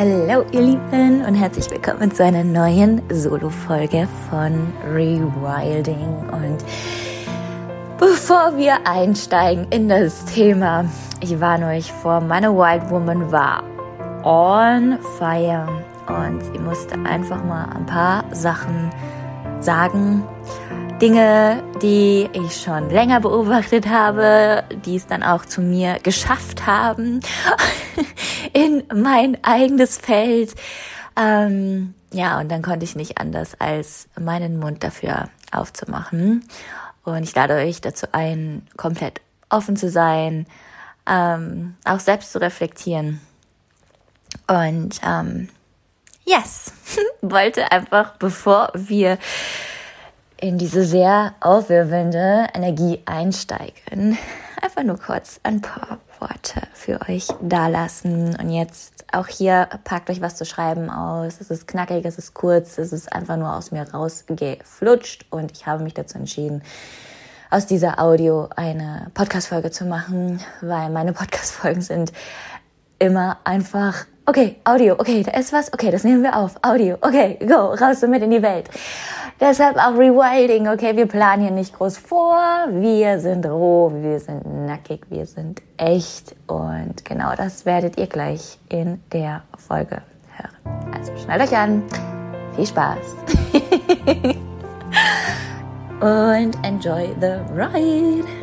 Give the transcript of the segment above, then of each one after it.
Hallo ihr Lieben und herzlich willkommen zu einer neuen Solo-Folge von Rewilding. Und bevor wir einsteigen in das Thema, ich warne euch vor, meine Wild Woman war on fire und sie musste einfach mal ein paar Sachen sagen. Dinge, die ich schon länger beobachtet habe, die es dann auch zu mir geschafft haben in mein eigenes Feld. Ähm, ja, und dann konnte ich nicht anders, als meinen Mund dafür aufzumachen. Und ich lade euch dazu ein, komplett offen zu sein, ähm, auch selbst zu reflektieren. Und ähm, yes, wollte einfach, bevor wir in diese sehr aufwirbelnde Energie einsteigen, einfach nur kurz ein paar Worte für euch dalassen. Und jetzt auch hier packt euch was zu schreiben aus. Es ist knackig, es ist kurz, es ist einfach nur aus mir rausgeflutscht und ich habe mich dazu entschieden, aus dieser Audio eine Podcast-Folge zu machen, weil meine Podcast-Folgen sind immer einfach okay, Audio, okay, da ist was, okay, das nehmen wir auf, Audio, okay, go, raus damit in die Welt. Deshalb auch Rewilding, okay, wir planen hier nicht groß vor, wir sind roh, wir sind nackig, wir sind echt. Und genau das werdet ihr gleich in der Folge hören. Also schnallt euch an, viel Spaß. Und enjoy the ride.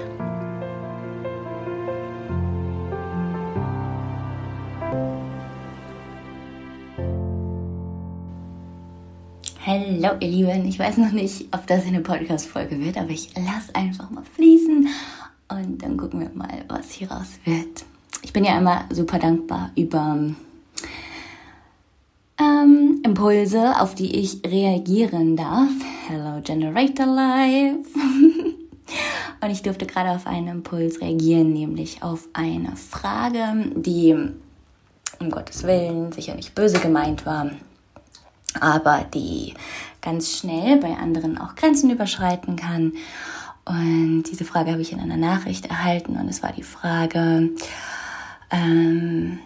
Hallo ihr Lieben, ich weiß noch nicht, ob das eine Podcast-Folge wird, aber ich lasse einfach mal fließen und dann gucken wir mal, was hier raus wird. Ich bin ja immer super dankbar über ähm, Impulse, auf die ich reagieren darf. Hello Generator Live. und ich durfte gerade auf einen Impuls reagieren, nämlich auf eine Frage, die um Gottes Willen sicher nicht böse gemeint war aber die ganz schnell bei anderen auch Grenzen überschreiten kann. Und diese Frage habe ich in einer Nachricht erhalten und es war die Frage, ähm,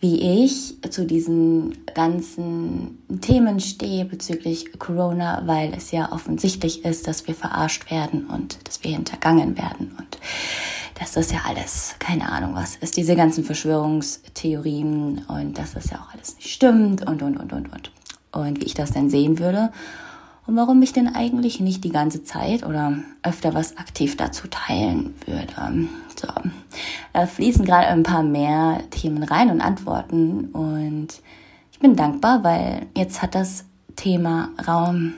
wie ich zu diesen ganzen Themen stehe bezüglich Corona, weil es ja offensichtlich ist, dass wir verarscht werden und dass wir hintergangen werden und das ja alles, keine Ahnung was ist, diese ganzen Verschwörungstheorien und dass das ja auch alles nicht stimmt und, und, und, und, und. Und wie ich das denn sehen würde und warum ich denn eigentlich nicht die ganze Zeit oder öfter was aktiv dazu teilen würde. So, da fließen gerade ein paar mehr Themen rein und Antworten und ich bin dankbar, weil jetzt hat das Thema Raum.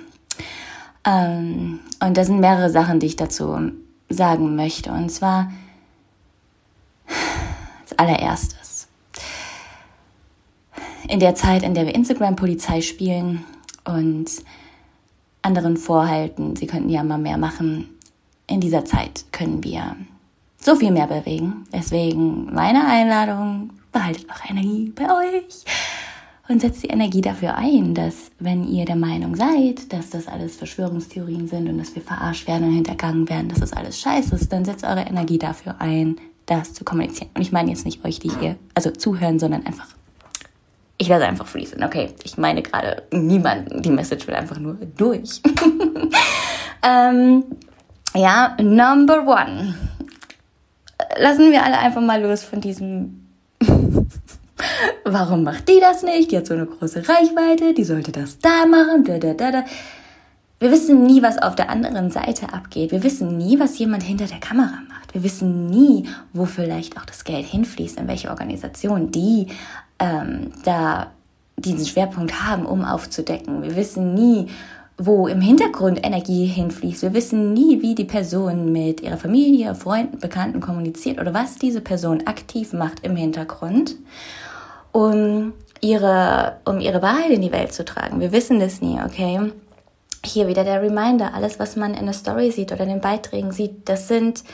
Ähm, und da sind mehrere Sachen, die ich dazu sagen möchte. Und zwar allererstes. In der Zeit, in der wir Instagram-Polizei spielen und anderen vorhalten, sie könnten ja mal mehr machen, in dieser Zeit können wir so viel mehr bewegen. Deswegen meine Einladung, behaltet eure Energie bei euch und setzt die Energie dafür ein, dass wenn ihr der Meinung seid, dass das alles Verschwörungstheorien sind und dass wir verarscht werden und hintergangen werden, dass das alles scheiße ist, dann setzt eure Energie dafür ein, das zu kommunizieren. Und ich meine jetzt nicht euch, die hier, also zuhören, sondern einfach, ich lasse einfach fließen. Okay, ich meine gerade niemanden. Die Message will einfach nur durch. ähm, ja, number one. Lassen wir alle einfach mal los von diesem Warum macht die das nicht? Die hat so eine große Reichweite, die sollte das da machen. Da, da, da, da. Wir wissen nie, was auf der anderen Seite abgeht. Wir wissen nie, was jemand hinter der Kamera macht. Wir wissen nie, wo vielleicht auch das Geld hinfließt, in welche Organisation die ähm, da diesen Schwerpunkt haben, um aufzudecken. Wir wissen nie, wo im Hintergrund Energie hinfließt. Wir wissen nie, wie die Person mit ihrer Familie, Freunden, Bekannten kommuniziert oder was diese Person aktiv macht im Hintergrund, um ihre, um ihre Wahrheit in die Welt zu tragen. Wir wissen das nie, okay? Hier wieder der Reminder, alles, was man in der Story sieht oder in den Beiträgen sieht, das sind,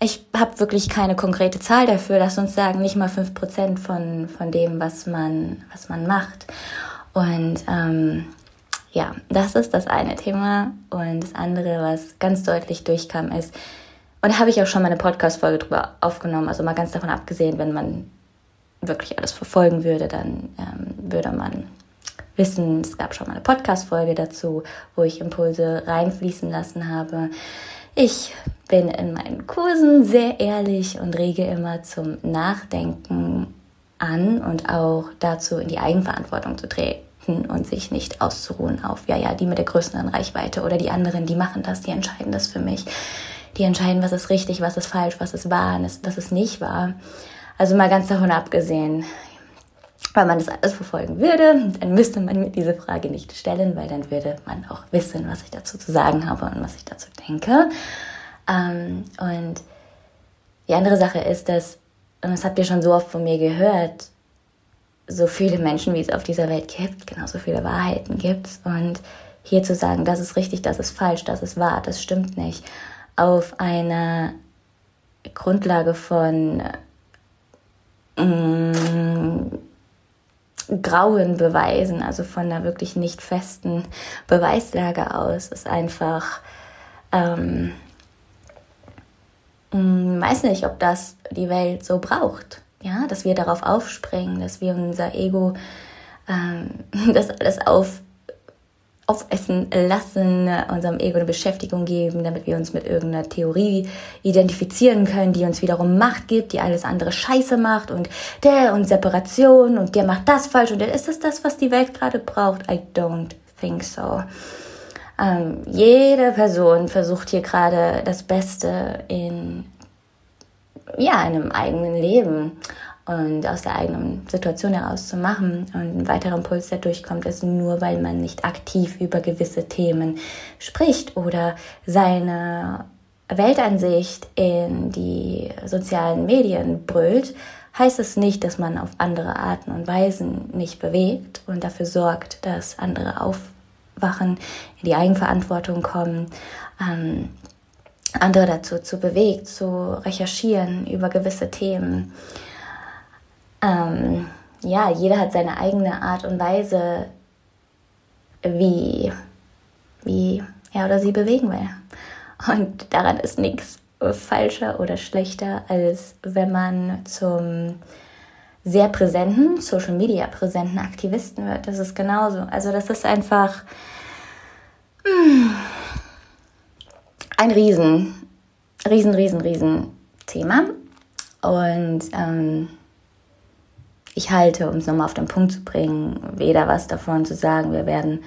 ich habe wirklich keine konkrete Zahl dafür, lass uns sagen, nicht mal fünf Prozent von, von dem, was man, was man macht. Und ähm, ja, das ist das eine Thema. Und das andere, was ganz deutlich durchkam, ist, und da habe ich auch schon mal eine Podcast-Folge drüber aufgenommen, also mal ganz davon abgesehen, wenn man wirklich alles verfolgen würde, dann ähm, würde man wissen, es gab schon mal eine Podcast-Folge dazu, wo ich Impulse reinfließen lassen habe. Ich bin in meinen Kursen sehr ehrlich und rege immer zum Nachdenken an und auch dazu in die Eigenverantwortung zu treten und sich nicht auszuruhen auf, ja, ja, die mit der größeren Reichweite oder die anderen, die machen das, die entscheiden das für mich. Die entscheiden, was ist richtig, was ist falsch, was ist wahr, was ist nicht wahr. Also mal ganz davon abgesehen, wenn man das alles verfolgen würde, dann müsste man mir diese Frage nicht stellen, weil dann würde man auch wissen, was ich dazu zu sagen habe und was ich dazu denke. Ähm, und die andere Sache ist, dass, und das habt ihr schon so oft von mir gehört, so viele Menschen, wie es auf dieser Welt gibt, genauso viele Wahrheiten gibt Und hier zu sagen, das ist richtig, das ist falsch, das ist wahr, das stimmt nicht, auf einer Grundlage von mm, grauen Beweisen, also von einer wirklich nicht festen Beweislage aus, ist einfach, ähm, mm, weiß nicht, ob das die Welt so braucht. Ja, dass wir darauf aufspringen, dass wir unser Ego, ähm, das alles auf aufessen lassen, unserem Ego eine Beschäftigung geben, damit wir uns mit irgendeiner Theorie identifizieren können, die uns wiederum Macht gibt, die alles andere scheiße macht und der und Separation und der macht das falsch und der ist das das, was die Welt gerade braucht? I don't think so. Ähm, jede Person versucht hier gerade das Beste in ja, einem eigenen Leben und aus der eigenen Situation heraus zu machen. Und ein weiterer Impuls, der durchkommt, ist nur, weil man nicht aktiv über gewisse Themen spricht oder seine Weltansicht in die sozialen Medien brüllt, heißt es nicht, dass man auf andere Arten und Weisen nicht bewegt und dafür sorgt, dass andere aufwachen, in die Eigenverantwortung kommen, ähm, andere dazu zu bewegt, zu recherchieren über gewisse Themen ähm, ja, jeder hat seine eigene Art und Weise, wie, wie er oder sie bewegen will. Und daran ist nichts falscher oder schlechter, als wenn man zum sehr präsenten, Social Media präsenten Aktivisten wird. Das ist genauso. Also das ist einfach mm, ein riesen, riesen, riesen, riesen Thema. Und ähm, ich halte, um es nochmal auf den Punkt zu bringen, weder was davon zu sagen, wir werden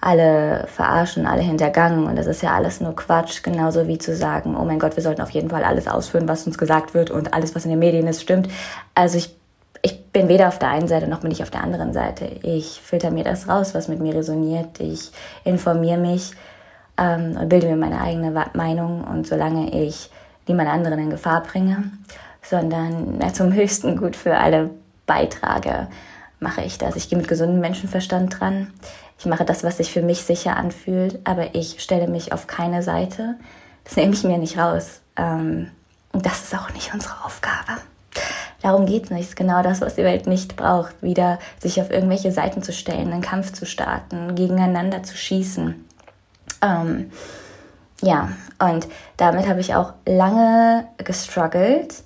alle verarschen, alle hintergangen und das ist ja alles nur Quatsch, genauso wie zu sagen, oh mein Gott, wir sollten auf jeden Fall alles ausführen, was uns gesagt wird und alles, was in den Medien ist, stimmt. Also ich, ich bin weder auf der einen Seite noch bin ich auf der anderen Seite. Ich filter mir das raus, was mit mir resoniert. Ich informiere mich ähm, und bilde mir meine eigene Meinung und solange ich niemand anderen in Gefahr bringe, sondern ja, zum höchsten Gut für alle beitrage, mache ich das. Ich gehe mit gesundem Menschenverstand dran. Ich mache das, was sich für mich sicher anfühlt, aber ich stelle mich auf keine Seite. Das nehme ich mir nicht raus. Ähm, und das ist auch nicht unsere Aufgabe. Darum geht es nicht. Das ist genau das, was die Welt nicht braucht. Wieder sich auf irgendwelche Seiten zu stellen, einen Kampf zu starten, gegeneinander zu schießen. Ähm, ja, und damit habe ich auch lange gestruggelt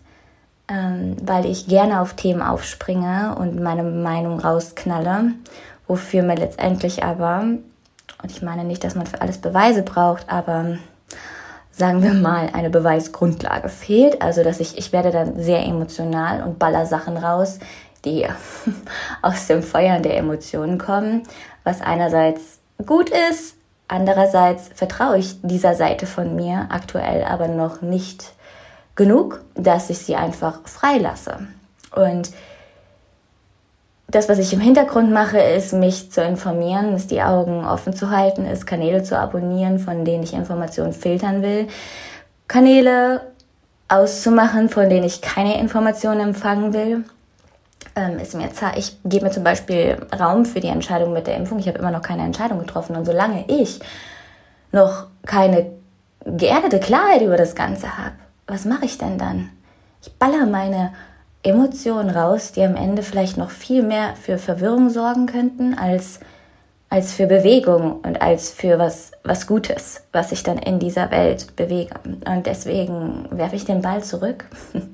ähm, weil ich gerne auf Themen aufspringe und meine Meinung rausknalle, wofür mir letztendlich aber, und ich meine nicht, dass man für alles Beweise braucht, aber sagen wir mal, eine Beweisgrundlage fehlt. Also, dass ich, ich werde dann sehr emotional und baller Sachen raus, die aus dem Feuer der Emotionen kommen, was einerseits gut ist, andererseits vertraue ich dieser Seite von mir aktuell aber noch nicht genug, dass ich sie einfach freilasse. Und das, was ich im Hintergrund mache, ist, mich zu informieren, ist die Augen offen zu halten, ist Kanäle zu abonnieren, von denen ich Informationen filtern will, Kanäle auszumachen, von denen ich keine Informationen empfangen will. Ähm, ist mir ich gebe mir zum Beispiel Raum für die Entscheidung mit der Impfung. Ich habe immer noch keine Entscheidung getroffen. Und solange ich noch keine geerdete Klarheit über das Ganze habe, was mache ich denn dann? Ich baller meine Emotionen raus, die am Ende vielleicht noch viel mehr für Verwirrung sorgen könnten, als, als für Bewegung und als für was, was Gutes, was ich dann in dieser Welt bewege. Und deswegen werfe ich den Ball zurück.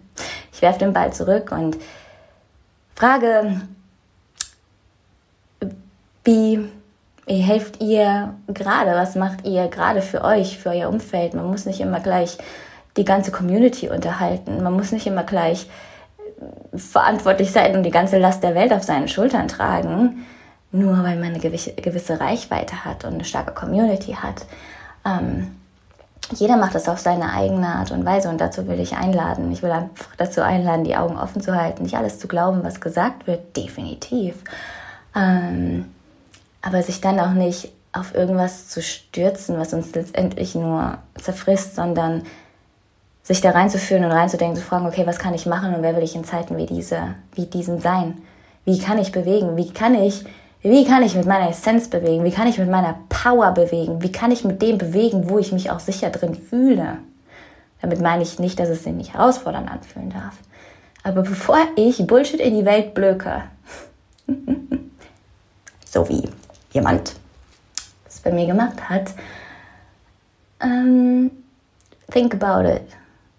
Ich werfe den Ball zurück und Frage, wie helft ihr gerade? Was macht ihr gerade für euch, für euer Umfeld? Man muss nicht immer gleich die ganze Community unterhalten. Man muss nicht immer gleich verantwortlich sein und die ganze Last der Welt auf seinen Schultern tragen, nur weil man eine gewisse Reichweite hat und eine starke Community hat. Ähm, jeder macht das auf seine eigene Art und Weise und dazu will ich einladen. Ich will einfach dazu einladen, die Augen offen zu halten, nicht alles zu glauben, was gesagt wird, definitiv. Ähm, aber sich dann auch nicht auf irgendwas zu stürzen, was uns letztendlich nur zerfrisst, sondern sich da reinzuführen und reinzudenken, zu fragen, okay, was kann ich machen und wer will ich in Zeiten wie diese, wie diesen sein? Wie kann ich bewegen? Wie kann ich, wie kann ich mit meiner Essenz bewegen? Wie kann ich mit meiner Power bewegen? Wie kann ich mit dem bewegen, wo ich mich auch sicher drin fühle? Damit meine ich nicht, dass es sich nicht herausfordernd anfühlen darf. Aber bevor ich Bullshit in die Welt blöke, so wie jemand es bei mir gemacht hat, ähm, think about it.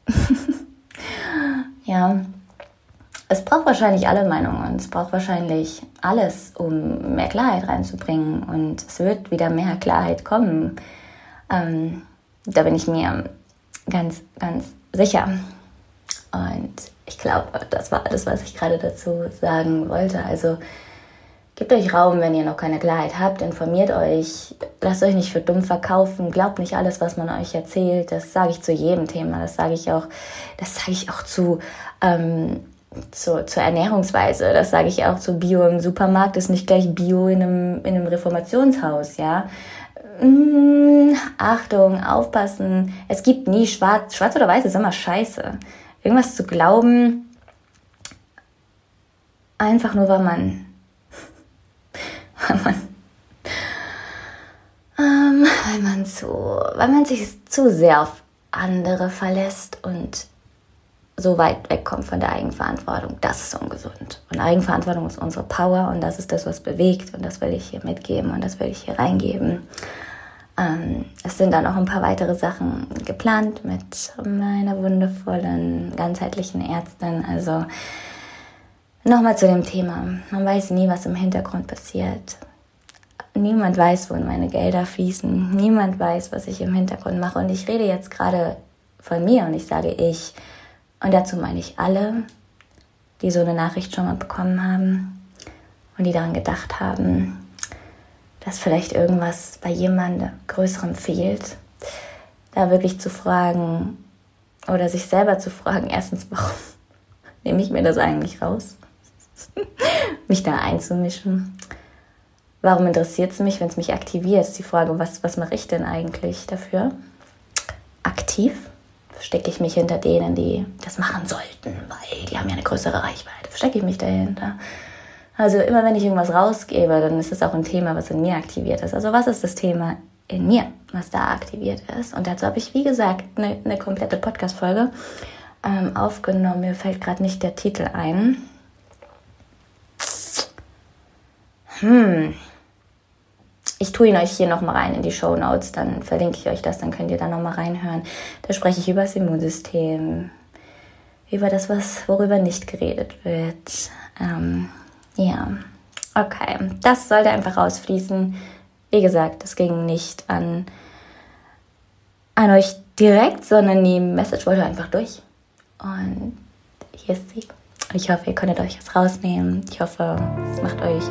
ja, es braucht wahrscheinlich alle Meinungen. Es braucht wahrscheinlich alles, um mehr Klarheit reinzubringen. Und es wird wieder mehr Klarheit kommen. Ähm, da bin ich mir ganz, ganz sicher. Und ich glaube, das war alles, was ich gerade dazu sagen wollte. Also Gebt euch Raum, wenn ihr noch keine Klarheit habt. Informiert euch. Lasst euch nicht für dumm verkaufen. Glaubt nicht alles, was man euch erzählt. Das sage ich zu jedem Thema. Das sage ich auch, das sage ich auch zu, ähm, zu, zur Ernährungsweise. Das sage ich auch zu Bio im Supermarkt. Ist nicht gleich Bio in einem, in einem Reformationshaus, ja. Mmh, Achtung, aufpassen. Es gibt nie schwarz. Schwarz oder weiß ist immer scheiße. Irgendwas zu glauben, einfach nur, weil man weil man, ähm, weil man zu, weil man sich zu sehr auf andere verlässt und so weit wegkommt von der Eigenverantwortung. Das ist ungesund. Und Eigenverantwortung ist unsere Power und das ist das, was bewegt und das will ich hier mitgeben und das will ich hier reingeben. Ähm, es sind dann auch ein paar weitere Sachen geplant mit meiner wundervollen, ganzheitlichen Ärztin. Also Nochmal zu dem Thema. Man weiß nie, was im Hintergrund passiert. Niemand weiß, wohin meine Gelder fließen. Niemand weiß, was ich im Hintergrund mache. Und ich rede jetzt gerade von mir und ich sage ich. Und dazu meine ich alle, die so eine Nachricht schon mal bekommen haben und die daran gedacht haben, dass vielleicht irgendwas bei jemandem Größerem fehlt. Da wirklich zu fragen oder sich selber zu fragen, erstens, warum nehme ich mir das eigentlich raus? mich da einzumischen. Warum interessiert es mich, wenn es mich aktiviert? Ist die Frage, was, was mache ich denn eigentlich dafür? Aktiv? Verstecke ich mich hinter denen, die das machen sollten, weil die haben ja eine größere Reichweite. Verstecke ich mich dahinter? Also immer wenn ich irgendwas rausgebe, dann ist es auch ein Thema, was in mir aktiviert ist. Also was ist das Thema in mir, was da aktiviert ist? Und dazu habe ich, wie gesagt, eine, eine komplette Podcast-Folge ähm, aufgenommen. Mir fällt gerade nicht der Titel ein. Hm. Ich tue ihn euch hier nochmal rein in die Show Notes, dann verlinke ich euch das, dann könnt ihr da nochmal reinhören. Da spreche ich über das Immunsystem, über das, was, worüber nicht geredet wird. Ähm, ja, okay. Das sollte einfach rausfließen. Wie gesagt, das ging nicht an, an euch direkt, sondern die Message wollte einfach durch. Und hier ist sie. Ich hoffe, ihr könntet euch das rausnehmen. Ich hoffe, es macht euch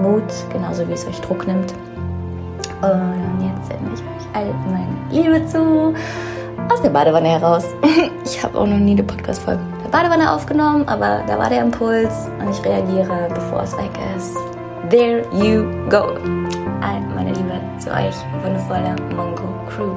Mut, genauso wie es euch Druck nimmt. Und jetzt sende ich euch all meine Liebe zu aus der Badewanne heraus. Ich habe auch noch nie eine Podcast-Folge der Badewanne aufgenommen, aber da war der Impuls und ich reagiere, bevor es weg ist. There you go. All meine Liebe zu euch, wundervolle Mongo Crew.